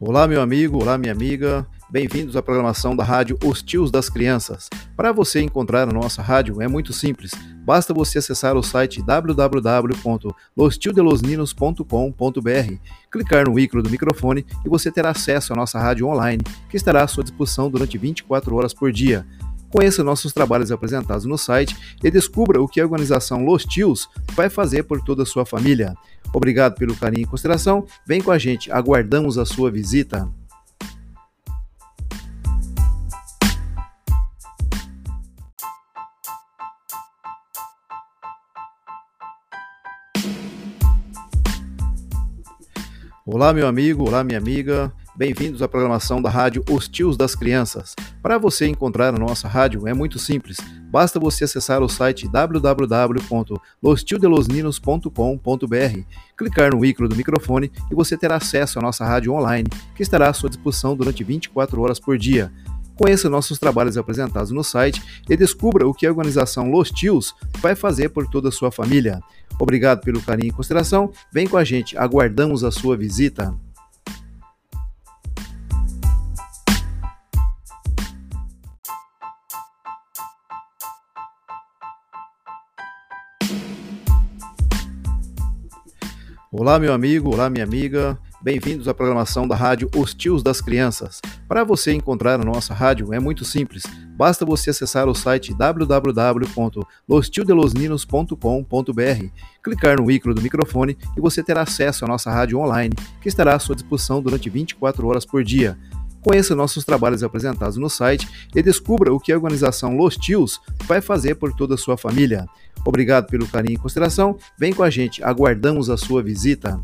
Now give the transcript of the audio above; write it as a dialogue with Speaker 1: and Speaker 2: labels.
Speaker 1: Olá, meu amigo, olá, minha amiga. Bem-vindos à programação da rádio Os Tios das Crianças. Para você encontrar a nossa rádio é muito simples. Basta você acessar o site www.lostiodelosninos.com.br, clicar no ícone do microfone e você terá acesso à nossa rádio online, que estará à sua disposição durante 24 horas por dia. Conheça nossos trabalhos apresentados no site e descubra o que a organização Los Tios vai fazer por toda a sua família. Obrigado pelo carinho e consideração. Vem com a gente, aguardamos a sua visita. Olá, meu amigo, olá, minha amiga. Bem-vindos à programação da rádio Os Tios das Crianças. Para você encontrar a nossa rádio é muito simples. Basta você acessar o site www.lostiodelosninos.com.br, clicar no ícone do microfone e você terá acesso à nossa rádio online, que estará à sua disposição durante 24 horas por dia. Conheça nossos trabalhos apresentados no site e descubra o que a organização Los Tios vai fazer por toda a sua família. Obrigado pelo carinho e consideração. Vem com a gente, aguardamos a sua visita. Olá, meu amigo, olá, minha amiga. Bem-vindos à programação da rádio Os Tios das Crianças. Para você encontrar a nossa rádio é muito simples. Basta você acessar o site www.lostiodelosninos.com.br, clicar no ícone do microfone e você terá acesso à nossa rádio online, que estará à sua disposição durante 24 horas por dia. Conheça nossos trabalhos apresentados no site e descubra o que a organização Los Tios vai fazer por toda a sua família. Obrigado pelo carinho e consideração. Vem com a gente, aguardamos a sua visita.